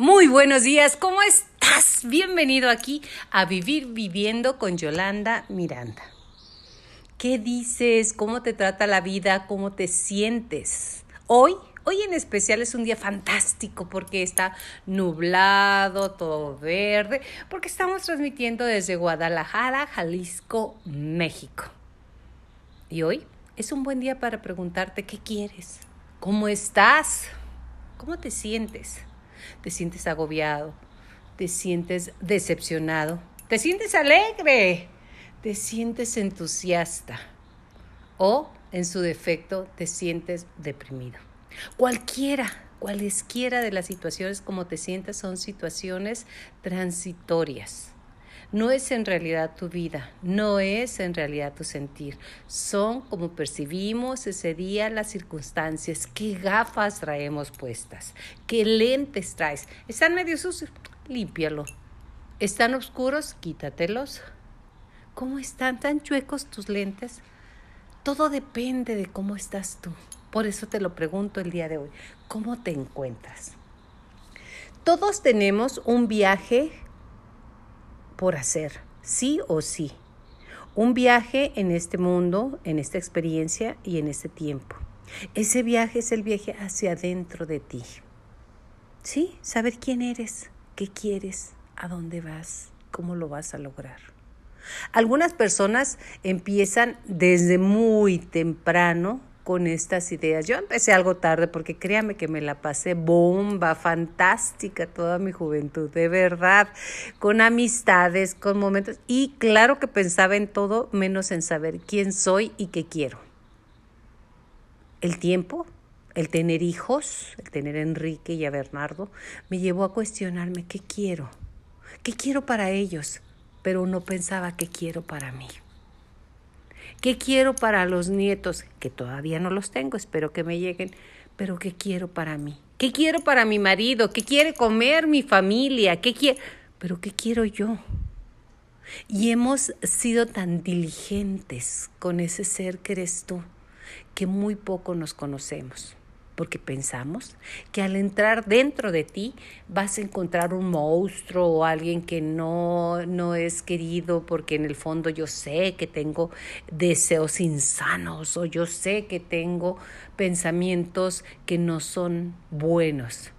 Muy buenos días, ¿cómo estás? Bienvenido aquí a Vivir Viviendo con Yolanda Miranda. ¿Qué dices? ¿Cómo te trata la vida? ¿Cómo te sientes? Hoy, hoy en especial es un día fantástico porque está nublado, todo verde, porque estamos transmitiendo desde Guadalajara, Jalisco, México. Y hoy es un buen día para preguntarte qué quieres, cómo estás, cómo te sientes te sientes agobiado, te sientes decepcionado, te sientes alegre, te sientes entusiasta o, en su defecto, te sientes deprimido. Cualquiera, cualesquiera de las situaciones como te sientas son situaciones transitorias no es en realidad tu vida, no es en realidad tu sentir. Son como percibimos ese día las circunstancias, qué gafas traemos puestas, qué lentes traes. ¿Están medio sucios? Límpialo. ¿Están oscuros? Quítatelos. ¿Cómo están tan chuecos tus lentes? Todo depende de cómo estás tú. Por eso te lo pregunto el día de hoy. ¿Cómo te encuentras? Todos tenemos un viaje por hacer, sí o sí. Un viaje en este mundo, en esta experiencia y en este tiempo. Ese viaje es el viaje hacia adentro de ti. Sí, saber quién eres, qué quieres, a dónde vas, cómo lo vas a lograr. Algunas personas empiezan desde muy temprano con estas ideas. Yo empecé algo tarde porque créame que me la pasé bomba, fantástica toda mi juventud, de verdad, con amistades, con momentos y claro que pensaba en todo menos en saber quién soy y qué quiero. El tiempo, el tener hijos, el tener a Enrique y a Bernardo, me llevó a cuestionarme qué quiero, qué quiero para ellos, pero no pensaba qué quiero para mí. ¿Qué quiero para los nietos? Que todavía no los tengo, espero que me lleguen, pero ¿qué quiero para mí? ¿Qué quiero para mi marido? ¿Qué quiere comer mi familia? ¿Qué quiere? Pero ¿qué quiero yo? Y hemos sido tan diligentes con ese ser que eres tú, que muy poco nos conocemos porque pensamos que al entrar dentro de ti vas a encontrar un monstruo o alguien que no, no es querido porque en el fondo yo sé que tengo deseos insanos o yo sé que tengo pensamientos que no son buenos.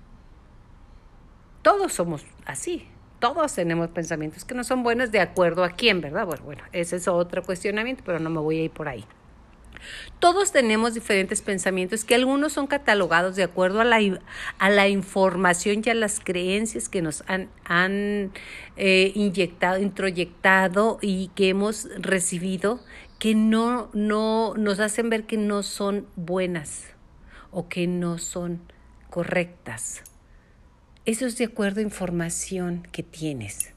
Todos somos así, todos tenemos pensamientos que no son buenos de acuerdo a quién, ¿verdad? Bueno, bueno, ese es otro cuestionamiento, pero no me voy a ir por ahí. Todos tenemos diferentes pensamientos que algunos son catalogados de acuerdo a la, a la información y a las creencias que nos han, han eh, inyectado, introyectado y que hemos recibido que no, no nos hacen ver que no son buenas o que no son correctas. Eso es de acuerdo a información que tienes.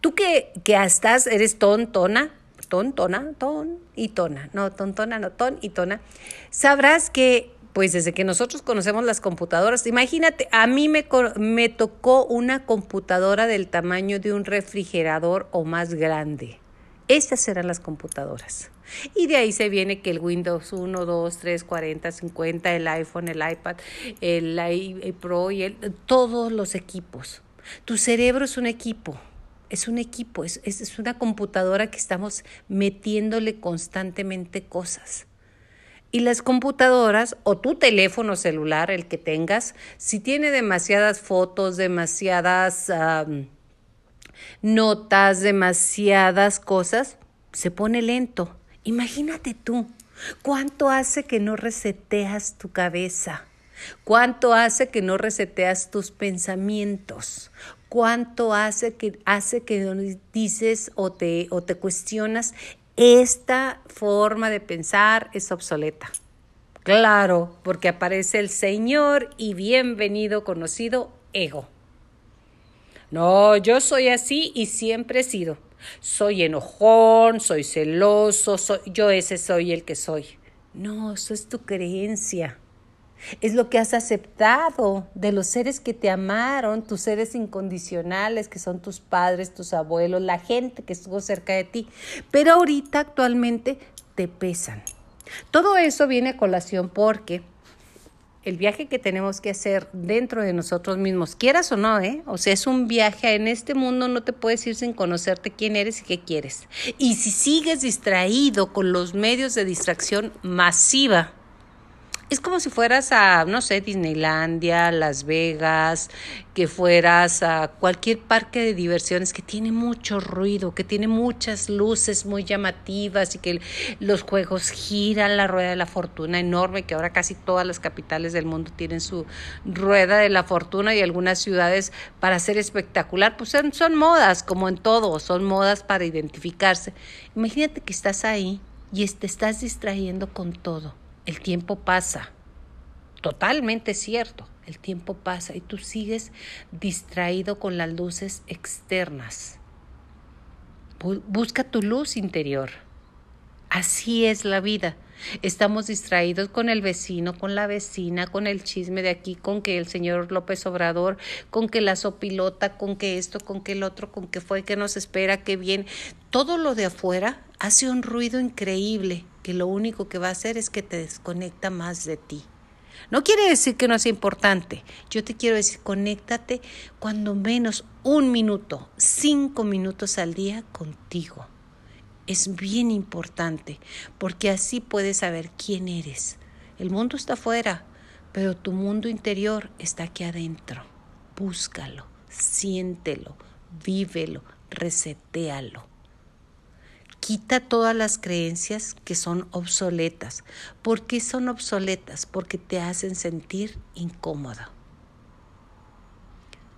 Tú que, que estás, eres tontona, ton, tona, ton y tona, no, tontona, no, ton y tona, sabrás que pues desde que nosotros conocemos las computadoras, imagínate, a mí me, me tocó una computadora del tamaño de un refrigerador o más grande. Estas eran las computadoras. Y de ahí se viene que el Windows 1, 2, 3, 40, 50, el iPhone, el iPad, el, el Pro y el, todos los equipos. Tu cerebro es un equipo es un equipo, es, es, una computadora que estamos metiéndole constantemente cosas. Y las computadoras o tu teléfono celular, el que tengas, si tiene demasiadas fotos, demasiadas notas, demasiadas cosas, se pone lento. Imagínate tú, ¿cuánto hace que no reseteas tu cabeza? ¿Cuánto hace que no reseteas tus pensamientos? ¿Cuánto hace que, hace que dices o te, o te cuestionas esta forma de pensar es obsoleta? Claro, porque aparece el Señor y bienvenido conocido ego. No, yo soy así y siempre he sido. Soy enojón, soy celoso, soy, yo ese soy el que soy. No, eso es tu creencia. Es lo que has aceptado de los seres que te amaron, tus seres incondicionales, que son tus padres, tus abuelos, la gente que estuvo cerca de ti. Pero ahorita actualmente te pesan. Todo eso viene a colación porque el viaje que tenemos que hacer dentro de nosotros mismos, quieras o no, ¿eh? O sea, es un viaje en este mundo, no te puedes ir sin conocerte quién eres y qué quieres. Y si sigues distraído con los medios de distracción masiva, es como si fueras a, no sé, Disneylandia, Las Vegas, que fueras a cualquier parque de diversiones que tiene mucho ruido, que tiene muchas luces muy llamativas y que los juegos giran la rueda de la fortuna enorme, que ahora casi todas las capitales del mundo tienen su rueda de la fortuna y algunas ciudades para ser espectacular, pues son, son modas, como en todo, son modas para identificarse. Imagínate que estás ahí y te estás distrayendo con todo el tiempo pasa. Totalmente cierto, el tiempo pasa y tú sigues distraído con las luces externas. Busca tu luz interior. Así es la vida. Estamos distraídos con el vecino, con la vecina, con el chisme de aquí, con que el señor López Obrador, con que la sopilota, con que esto, con que el otro, con que fue, que nos espera, que bien. Todo lo de afuera hace un ruido increíble que lo único que va a hacer es que te desconecta más de ti. No quiere decir que no sea importante. Yo te quiero decir, conéctate cuando menos un minuto, cinco minutos al día contigo. Es bien importante porque así puedes saber quién eres. El mundo está afuera, pero tu mundo interior está aquí adentro. Búscalo, siéntelo, vívelo, resetéalo. Quita todas las creencias que son obsoletas. ¿Por qué son obsoletas? Porque te hacen sentir incómodo.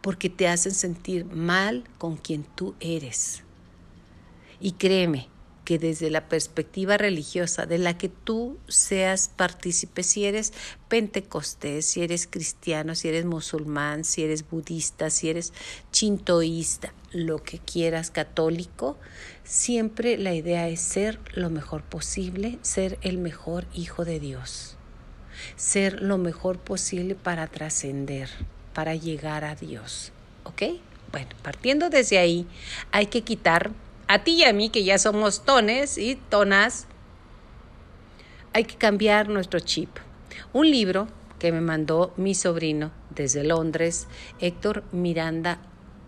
Porque te hacen sentir mal con quien tú eres. Y créeme, que desde la perspectiva religiosa de la que tú seas partícipe, si eres pentecostés, si eres cristiano, si eres musulmán, si eres budista, si eres chintoísta, lo que quieras, católico, siempre la idea es ser lo mejor posible, ser el mejor hijo de Dios, ser lo mejor posible para trascender, para llegar a Dios. ¿Ok? Bueno, partiendo desde ahí, hay que quitar a ti y a mí, que ya somos tones y tonas, hay que cambiar nuestro chip. Un libro que me mandó mi sobrino desde Londres, Héctor Miranda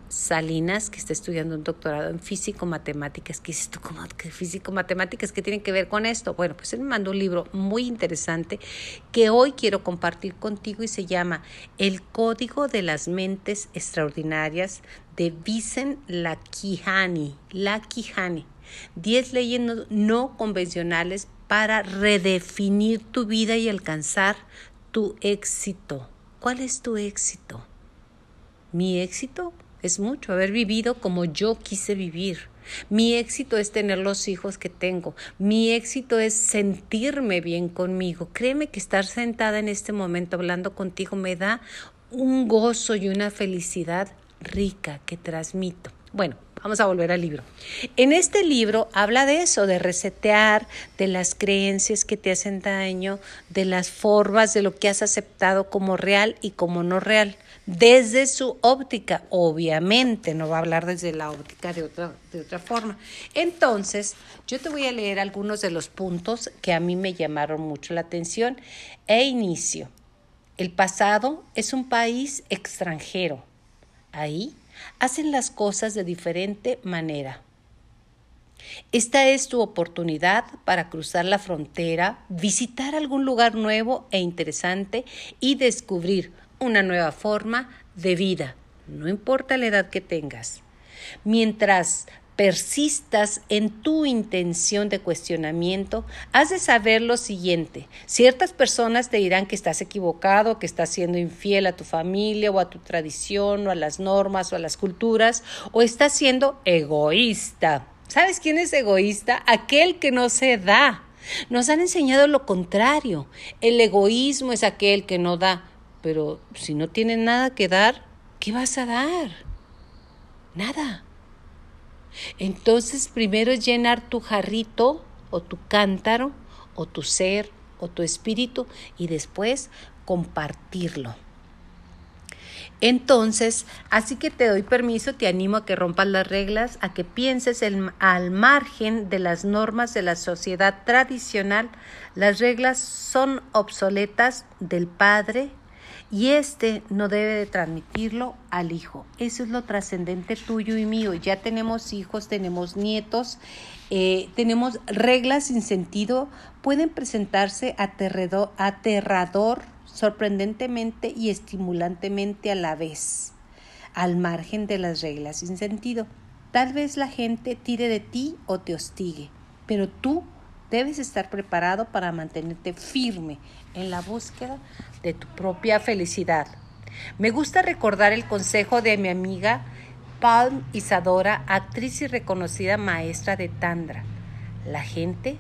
Salinas, que está estudiando un doctorado en físico-matemáticas. ¿Qué es esto? que físico-matemáticas? ¿Qué tiene que ver con esto? Bueno, pues él me mandó un libro muy interesante que hoy quiero compartir contigo y se llama El Código de las Mentes Extraordinarias de Vicen Lakihani. Lakihani. Diez leyes no convencionales para redefinir tu vida y alcanzar tu éxito. ¿Cuál es tu éxito? Mi éxito es mucho, haber vivido como yo quise vivir. Mi éxito es tener los hijos que tengo. Mi éxito es sentirme bien conmigo. Créeme que estar sentada en este momento hablando contigo me da un gozo y una felicidad rica que transmito. Bueno, vamos a volver al libro. En este libro habla de eso, de resetear, de las creencias que te hacen daño, de las formas, de lo que has aceptado como real y como no real, desde su óptica. Obviamente, no va a hablar desde la óptica de otra, de otra forma. Entonces, yo te voy a leer algunos de los puntos que a mí me llamaron mucho la atención e inicio. El pasado es un país extranjero Ahí hacen las cosas de diferente manera. Esta es tu oportunidad para cruzar la frontera, visitar algún lugar nuevo e interesante y descubrir una nueva forma de vida, no importa la edad que tengas. Mientras persistas en tu intención de cuestionamiento, has de saber lo siguiente. Ciertas personas te dirán que estás equivocado, que estás siendo infiel a tu familia o a tu tradición o a las normas o a las culturas, o estás siendo egoísta. ¿Sabes quién es egoísta? Aquel que no se da. Nos han enseñado lo contrario. El egoísmo es aquel que no da. Pero si no tienes nada que dar, ¿qué vas a dar? Nada. Entonces primero es llenar tu jarrito o tu cántaro o tu ser o tu espíritu y después compartirlo. Entonces, así que te doy permiso, te animo a que rompas las reglas, a que pienses al margen de las normas de la sociedad tradicional. Las reglas son obsoletas del padre y este no debe de transmitirlo al hijo. Eso es lo trascendente tuyo y mío. Ya tenemos hijos, tenemos nietos, eh, tenemos reglas sin sentido, pueden presentarse aterrador sorprendentemente y estimulantemente a la vez, al margen de las reglas sin sentido. Tal vez la gente tire de ti o te hostigue, pero tú debes estar preparado para mantenerte firme en la búsqueda de tu propia felicidad. Me gusta recordar el consejo de mi amiga Palm Isadora, actriz y reconocida maestra de Tandra. La gente,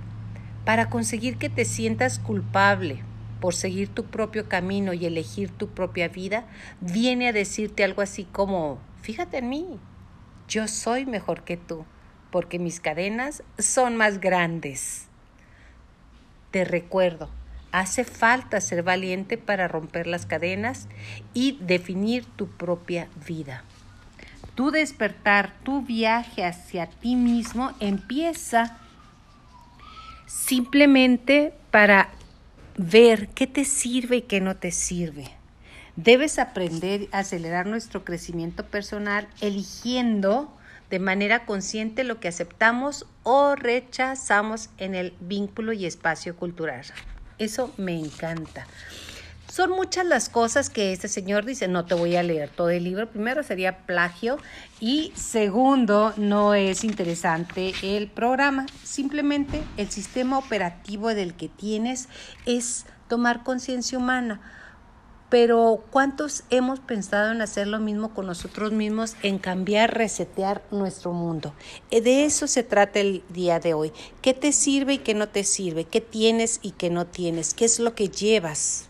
para conseguir que te sientas culpable por seguir tu propio camino y elegir tu propia vida, viene a decirte algo así como, fíjate en mí, yo soy mejor que tú, porque mis cadenas son más grandes. Te recuerdo, hace falta ser valiente para romper las cadenas y definir tu propia vida. Tu despertar, tu viaje hacia ti mismo empieza simplemente para ver qué te sirve y qué no te sirve. Debes aprender a acelerar nuestro crecimiento personal eligiendo de manera consciente lo que aceptamos o rechazamos en el vínculo y espacio cultural. Eso me encanta. Son muchas las cosas que este señor dice, no te voy a leer todo el libro. Primero sería plagio y segundo, no es interesante el programa. Simplemente el sistema operativo del que tienes es tomar conciencia humana. Pero ¿cuántos hemos pensado en hacer lo mismo con nosotros mismos, en cambiar, resetear nuestro mundo? Eh, de eso se trata el día de hoy. ¿Qué te sirve y qué no te sirve? ¿Qué tienes y qué no tienes? ¿Qué es lo que llevas?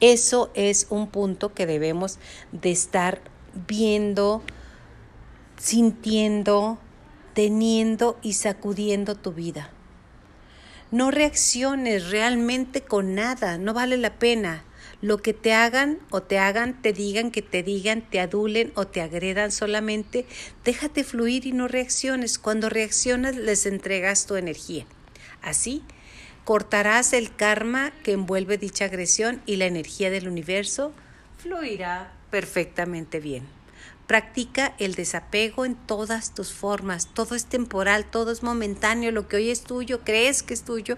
Eso es un punto que debemos de estar viendo, sintiendo, teniendo y sacudiendo tu vida. No reacciones realmente con nada, no vale la pena. Lo que te hagan o te hagan, te digan, que te digan, te adulen o te agredan solamente, déjate fluir y no reacciones. Cuando reaccionas les entregas tu energía. Así cortarás el karma que envuelve dicha agresión y la energía del universo fluirá perfectamente bien. Practica el desapego en todas tus formas. Todo es temporal, todo es momentáneo. Lo que hoy es tuyo, crees que es tuyo,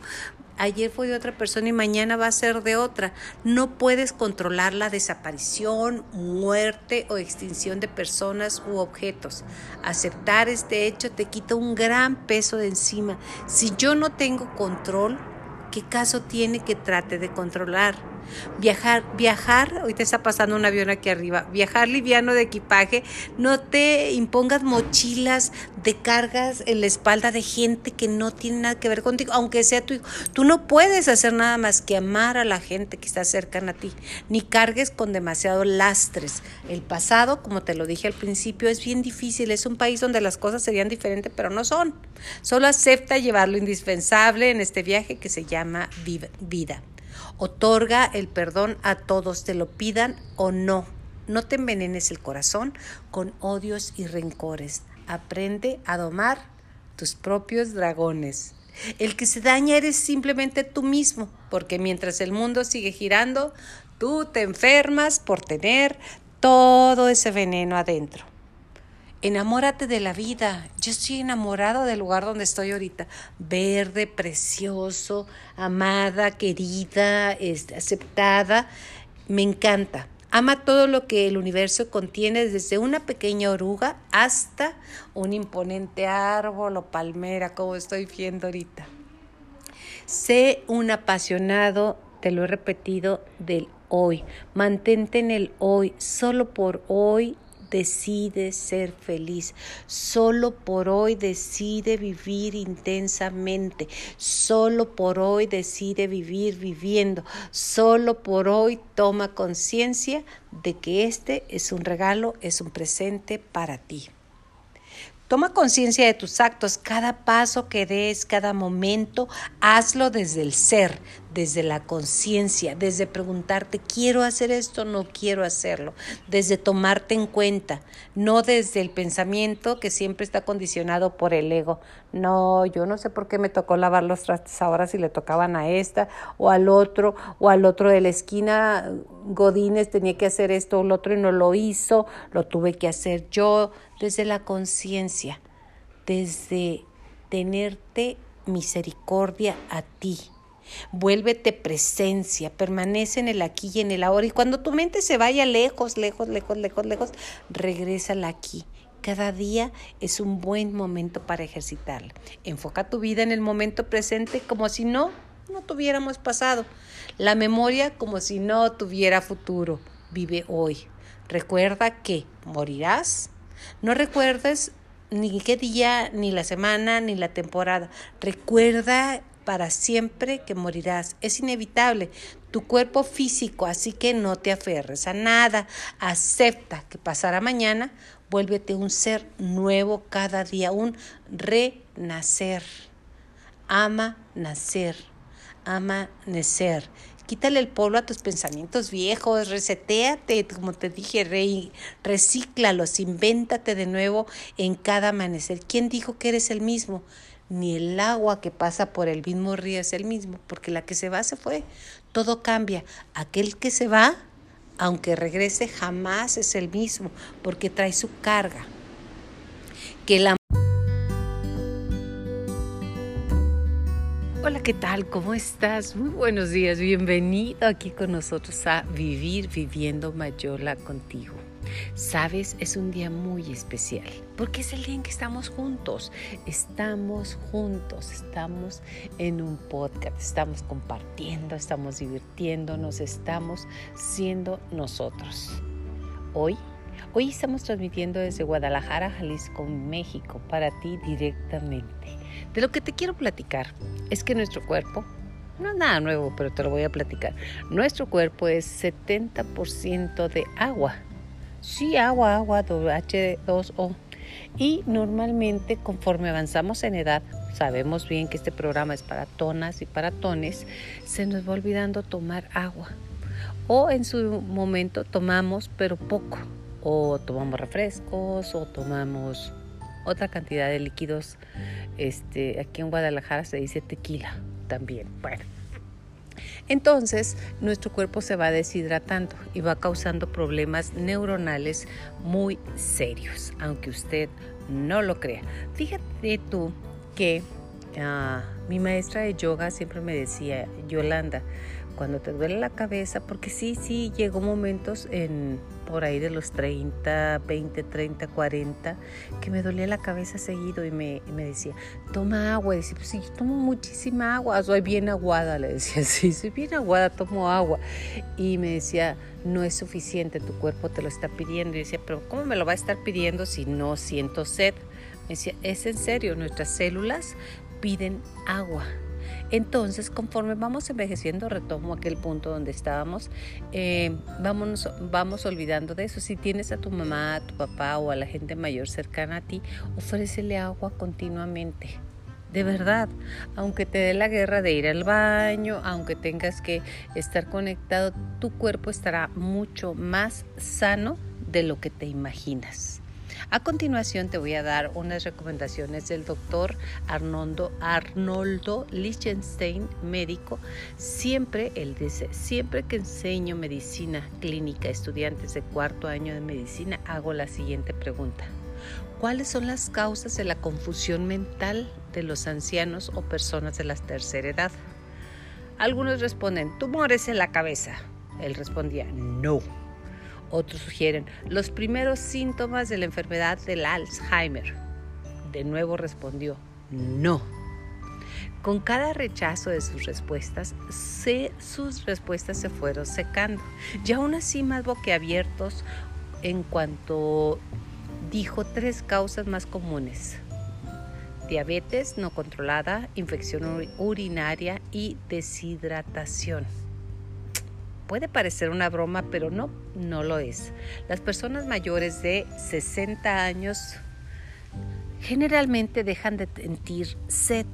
ayer fue de otra persona y mañana va a ser de otra. No puedes controlar la desaparición, muerte o extinción de personas u objetos. Aceptar este hecho te quita un gran peso de encima. Si yo no tengo control, ¿qué caso tiene que trate de controlar? Viajar, viajar, hoy te está pasando un avión aquí arriba, viajar liviano de equipaje, no te impongas mochilas de cargas en la espalda de gente que no tiene nada que ver contigo, aunque sea tu hijo. Tú no puedes hacer nada más que amar a la gente que está cercana a ti, ni cargues con demasiado lastres. El pasado, como te lo dije al principio, es bien difícil, es un país donde las cosas serían diferentes, pero no son. Solo acepta llevar lo indispensable en este viaje que se llama vida. Otorga el perdón a todos, te lo pidan o no. No te envenenes el corazón con odios y rencores. Aprende a domar tus propios dragones. El que se daña eres simplemente tú mismo, porque mientras el mundo sigue girando, tú te enfermas por tener todo ese veneno adentro. Enamórate de la vida. Yo estoy enamorado del lugar donde estoy ahorita. Verde, precioso, amada, querida, este, aceptada. Me encanta. Ama todo lo que el universo contiene, desde una pequeña oruga hasta un imponente árbol o palmera, como estoy viendo ahorita. Sé un apasionado, te lo he repetido, del hoy. Mantente en el hoy, solo por hoy decide ser feliz. Solo por hoy decide vivir intensamente. Solo por hoy decide vivir viviendo. Solo por hoy toma conciencia de que este es un regalo, es un presente para ti. Toma conciencia de tus actos, cada paso que des, cada momento, hazlo desde el ser, desde la conciencia, desde preguntarte, ¿quiero hacer esto? No quiero hacerlo, desde tomarte en cuenta, no desde el pensamiento que siempre está condicionado por el ego. No, yo no sé por qué me tocó lavar los trastes ahora si le tocaban a esta o al otro o al otro de la esquina. Godínez tenía que hacer esto o lo otro y no lo hizo, lo tuve que hacer yo desde la conciencia, desde tenerte misericordia a ti Vuélvete presencia, permanece en el aquí y en el ahora. Y cuando tu mente se vaya lejos, lejos, lejos, lejos, lejos, regrésala aquí. Cada día es un buen momento para ejercitarla. Enfoca tu vida en el momento presente como si no, no tuviéramos pasado. La memoria como si no tuviera futuro. Vive hoy. Recuerda que morirás. No recuerdes ni qué día, ni la semana, ni la temporada. Recuerda para siempre que morirás. Es inevitable tu cuerpo físico, así que no te aferres a nada. Acepta que pasará mañana, vuélvete un ser nuevo cada día, un renacer. Ama nacer, ama nacer. Quítale el polvo a tus pensamientos viejos, resetéate, como te dije, re, recíclalos, invéntate de nuevo en cada amanecer. ¿Quién dijo que eres el mismo? Ni el agua que pasa por el mismo río es el mismo, porque la que se va se fue. Todo cambia. Aquel que se va, aunque regrese, jamás es el mismo, porque trae su carga. Que la Hola, ¿qué tal? ¿Cómo estás? Muy buenos días. Bienvenido aquí con nosotros a Vivir Viviendo Mayola contigo. Sabes, es un día muy especial porque es el día en que estamos juntos. Estamos juntos, estamos en un podcast, estamos compartiendo, estamos divirtiéndonos, estamos siendo nosotros. Hoy, hoy estamos transmitiendo desde Guadalajara, Jalisco, México, para ti directamente. De lo que te quiero platicar es que nuestro cuerpo no es nada nuevo, pero te lo voy a platicar. Nuestro cuerpo es 70% de agua Sí, agua, agua, H2O. Y normalmente conforme avanzamos en edad, sabemos bien que este programa es para tonas y para tones, se nos va olvidando tomar agua. O en su momento tomamos, pero poco. O tomamos refrescos, o tomamos otra cantidad de líquidos. Este, aquí en Guadalajara se dice tequila también. Bueno, entonces, nuestro cuerpo se va deshidratando y va causando problemas neuronales muy serios, aunque usted no lo crea. Fíjate tú que ah, mi maestra de yoga siempre me decía, Yolanda, cuando te duele la cabeza, porque sí, sí, llegó momentos en por ahí de los 30, 20, 30, 40, que me dolía la cabeza seguido y me, decía, toma agua. Y decía, pues sí, tomo muchísima agua, soy bien aguada. Le decía, sí, soy bien aguada, tomo agua. Y me decía, no es suficiente, tu cuerpo te lo está pidiendo. Y decía, pero ¿cómo me lo va a estar pidiendo si no siento sed? Me decía, es en serio, nuestras células piden agua. Entonces, conforme vamos envejeciendo, retomo aquel punto donde estábamos, eh, vamos olvidando de eso. Si tienes a tu mamá, a tu papá o a la gente mayor cercana a ti, ofrécele agua continuamente. De verdad, aunque te dé la guerra de ir al baño, aunque tengas que estar conectado, tu cuerpo estará mucho más sano de lo que te imaginas. A continuación te voy a dar unas recomendaciones del doctor Arnoldo, Arnoldo Lichtenstein, médico. Siempre, él dice, siempre que enseño medicina clínica a estudiantes de cuarto año de medicina, hago la siguiente pregunta. ¿Cuáles son las causas de la confusión mental de los ancianos o personas de la tercera edad? Algunos responden, tumores en la cabeza. Él respondía, no otros sugieren los primeros síntomas de la enfermedad del Alzheimer. De nuevo respondió, no. Con cada rechazo de sus respuestas, sus respuestas se fueron secando, y aún así más boquiabiertos en cuanto dijo tres causas más comunes. Diabetes no controlada, infección urinaria y deshidratación. Puede parecer una broma, pero no, no lo es. Las personas mayores de 60 años generalmente dejan de sentir sed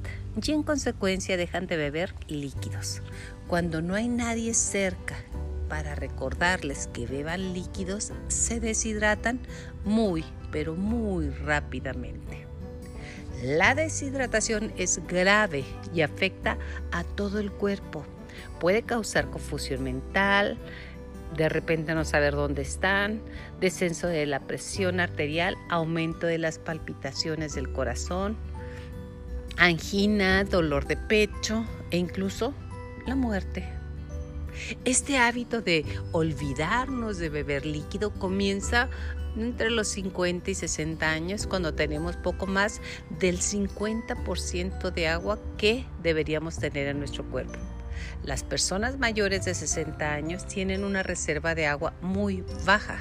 y en consecuencia dejan de beber líquidos. Cuando no hay nadie cerca para recordarles que beban líquidos, se deshidratan muy, pero muy rápidamente. La deshidratación es grave y afecta a todo el cuerpo. Puede causar confusión mental, de repente no saber dónde están, descenso de la presión arterial, aumento de las palpitaciones del corazón, angina, dolor de pecho e incluso la muerte. Este hábito de olvidarnos de beber líquido comienza entre los 50 y 60 años cuando tenemos poco más del 50% de agua que deberíamos tener en nuestro cuerpo. Las personas mayores de 60 años tienen una reserva de agua muy baja.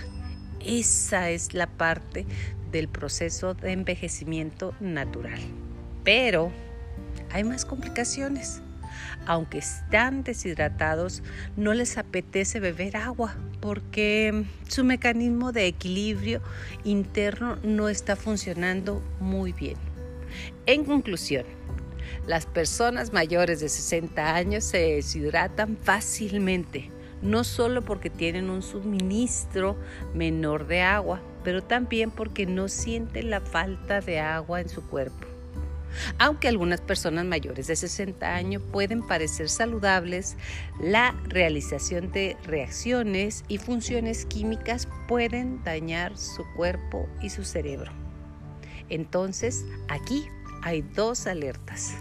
Esa es la parte del proceso de envejecimiento natural. Pero hay más complicaciones. Aunque están deshidratados, no les apetece beber agua porque su mecanismo de equilibrio interno no está funcionando muy bien. En conclusión, las personas mayores de 60 años se deshidratan fácilmente, no solo porque tienen un suministro menor de agua, pero también porque no sienten la falta de agua en su cuerpo. Aunque algunas personas mayores de 60 años pueden parecer saludables, la realización de reacciones y funciones químicas pueden dañar su cuerpo y su cerebro. Entonces, aquí hay dos alertas.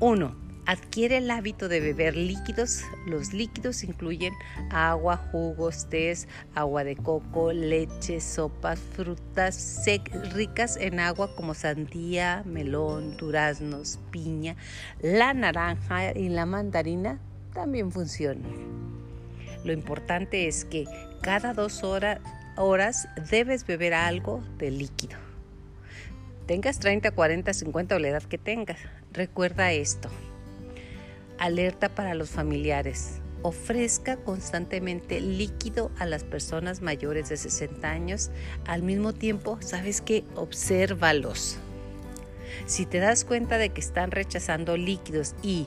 1. Adquiere el hábito de beber líquidos. Los líquidos incluyen agua, jugos, tés, agua de coco, leche, sopas, frutas ricas en agua como sandía, melón, duraznos, piña. La naranja y la mandarina también funcionan. Lo importante es que cada dos horas debes beber algo de líquido. Tengas 30, 40, 50 o la edad que tengas. Recuerda esto. Alerta para los familiares. Ofrezca constantemente líquido a las personas mayores de 60 años. Al mismo tiempo, ¿sabes qué? Obsérvalos. Si te das cuenta de que están rechazando líquidos y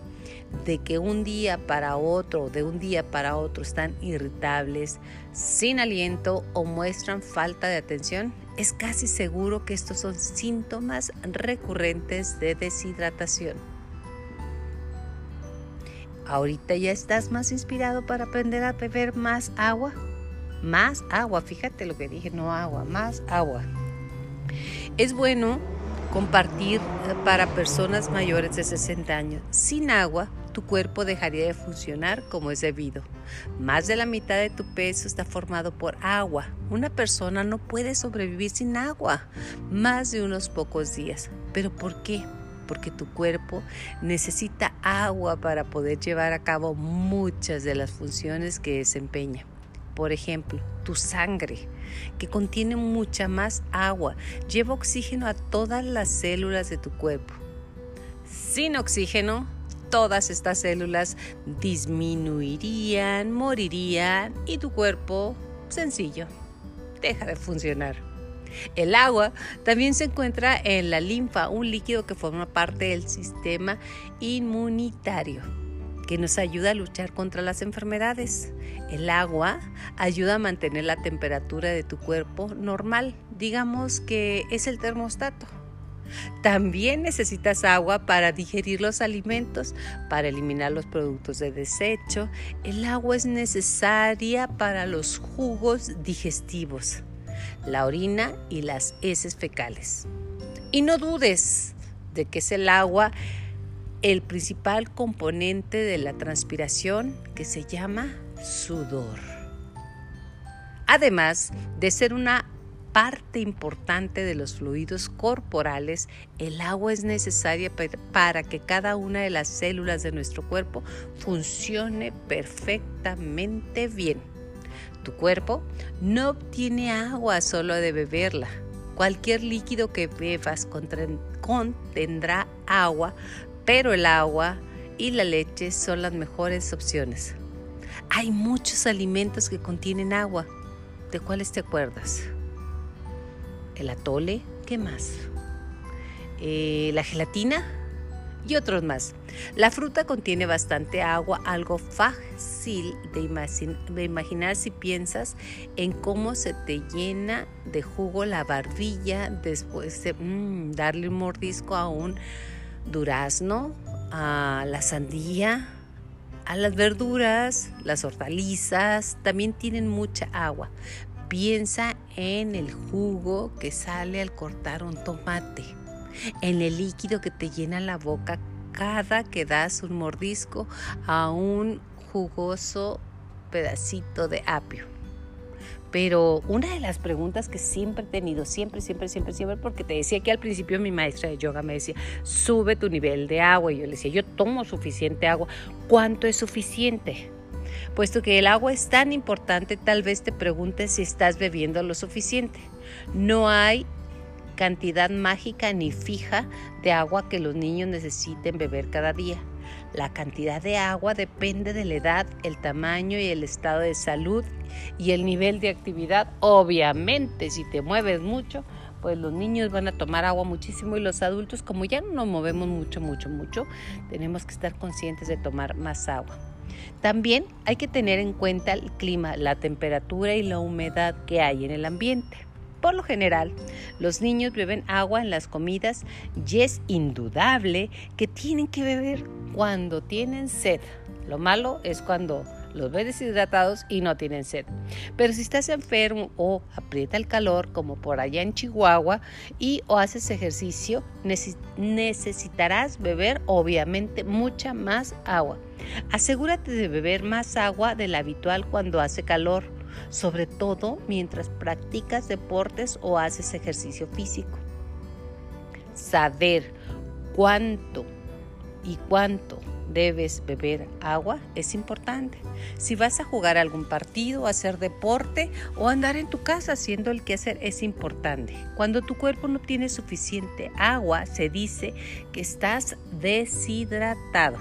de que un día para otro, de un día para otro están irritables, sin aliento o muestran falta de atención, es casi seguro que estos son síntomas recurrentes de deshidratación. Ahorita ya estás más inspirado para aprender a beber más agua. Más agua, fíjate lo que dije, no agua, más agua. Es bueno compartir eh, para personas mayores de 60 años. Sin agua, tu cuerpo dejaría de funcionar como es debido. Más de la mitad de tu peso está formado por agua. Una persona no puede sobrevivir sin agua más de unos pocos días. ¿Pero por qué? porque tu cuerpo necesita agua para poder llevar a cabo muchas de las funciones que desempeña. Por ejemplo, tu sangre, que contiene mucha más agua, lleva oxígeno a todas las células de tu cuerpo. Sin oxígeno, todas estas células disminuirían, morirían y tu cuerpo, sencillo, deja de funcionar. El agua también se encuentra en la linfa, un líquido que forma parte del sistema inmunitario que nos ayuda a luchar contra las enfermedades. El agua ayuda a mantener la temperatura de tu cuerpo normal, digamos que es el termostato. También necesitas agua para digerir los alimentos, para eliminar los productos de desecho. El agua es necesaria para los jugos digestivos la orina y las heces fecales. Y no dudes de que es el agua el principal componente de la transpiración que se llama sudor. Además de ser una parte importante de los fluidos corporales, el agua es necesaria para que cada una de las células de nuestro cuerpo funcione perfectamente bien. Tu cuerpo no obtiene agua solo de beberla. Cualquier líquido que bebas contendrá agua, pero el agua y la leche son las mejores opciones. Hay muchos alimentos que contienen agua. ¿De cuáles te acuerdas? El atole, ¿qué más? Eh, la gelatina, y otros más. La fruta contiene bastante agua, algo fácil de, imaginar si piensas en cómo se te llena de jugo la barbilla después de mm, darle un mordisco a un durazno, a la sandía, a las verduras, las hortalizas, también tienen mucha agua. Piensa en el jugo que sale al cortar un tomate en el líquido que te llena la boca cada que das un mordisco a un jugoso pedacito de apio. Pero una de las preguntas que siempre he tenido, siempre, siempre, siempre, siempre, porque te decía que al principio mi maestra de yoga me decía, sube tu nivel de agua. Y yo le decía, yo tomo suficiente agua. ¿Cuánto es suficiente? Puesto que el agua es tan importante, tal vez te preguntes si estás bebiendo lo suficiente. No hay cantidad mágica ni fija de agua que los niños necesiten beber cada día. La cantidad de agua depende de la edad, el tamaño y el estado de salud y el nivel de actividad. Obviamente, si te mueves mucho, pues los niños van a tomar agua muchísimo y los adultos, como ya no nos movemos mucho, mucho, mucho, tenemos que estar conscientes de tomar más agua. También hay que tener en cuenta el clima, la temperatura y la humedad que hay en el ambiente. Por lo general, los niños beben agua en las comidas y es indudable que tienen que beber cuando tienen sed. Lo malo es cuando los ves deshidratados y no tienen sed. Pero si estás enfermo o aprieta el calor, como por allá en Chihuahua, y o haces ejercicio, necesitarás beber obviamente mucha más agua. Asegúrate de beber más agua de la habitual cuando hace calor sobre todo mientras practicas deportes o haces ejercicio físico. Saber cuánto y cuánto debes beber agua es importante. Si vas a jugar algún partido, hacer deporte o andar en tu casa haciendo el quehacer es importante. Cuando tu cuerpo no tiene suficiente agua, se dice que estás deshidratado.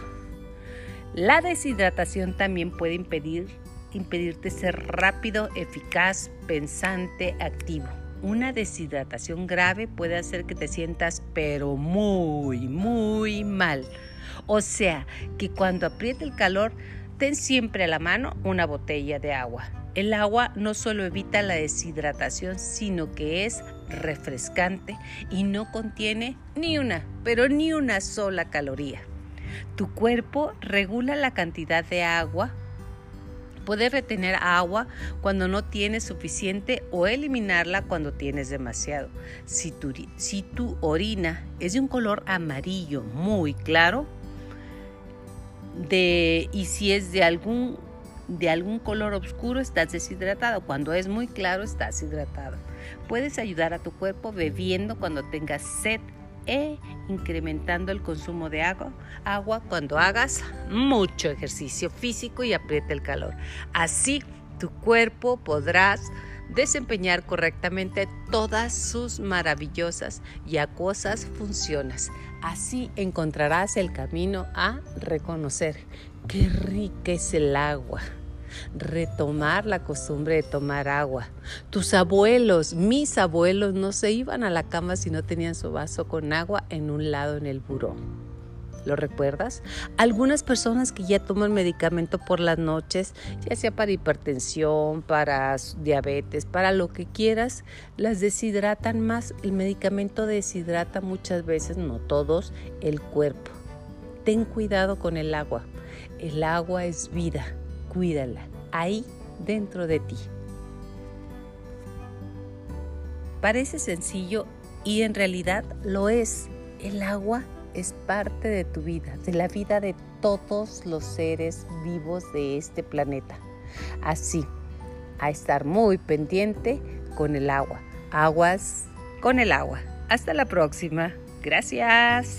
La deshidratación también puede impedir impedirte ser rápido, eficaz, pensante, activo. Una deshidratación grave puede hacer que te sientas pero muy, muy mal. O sea, que cuando apriete el calor, ten siempre a la mano una botella de agua. El agua no solo evita la deshidratación, sino que es refrescante y no contiene ni una, pero ni una sola caloría. Tu cuerpo regula la cantidad de agua Puedes retener agua cuando no tienes suficiente o eliminarla cuando tienes demasiado. Si tu, orina es de un color amarillo muy claro y si es de algún, de algún color oscuro estás deshidratado. Cuando es muy claro estás hidratado. Puedes ayudar a tu cuerpo bebiendo cuando tengas sed e incrementando el consumo de agua, agua cuando hagas mucho ejercicio físico y apriete el calor. Así tu cuerpo podrás desempeñar correctamente todas sus maravillosas y acuosas funciones. Así encontrarás el camino a reconocer qué rica es el agua retomar la costumbre de tomar agua. Tus abuelos, mis abuelos, no se iban a la cama si no tenían su vaso con agua en un lado en el buró. ¿Lo recuerdas? Algunas personas que ya toman medicamento por las noches, ya sea para hipertensión, para diabetes, para lo que quieras, las deshidratan más. El medicamento deshidrata muchas veces, no todos, el cuerpo. Ten cuidado con el agua. El agua es vida cuídala ahí dentro de ti. Parece sencillo y en realidad lo es. El agua es parte de tu vida, de la vida de todos los seres vivos de este planeta. Así, a estar muy pendiente con el agua. Aguas con el agua. Hasta la próxima. Gracias.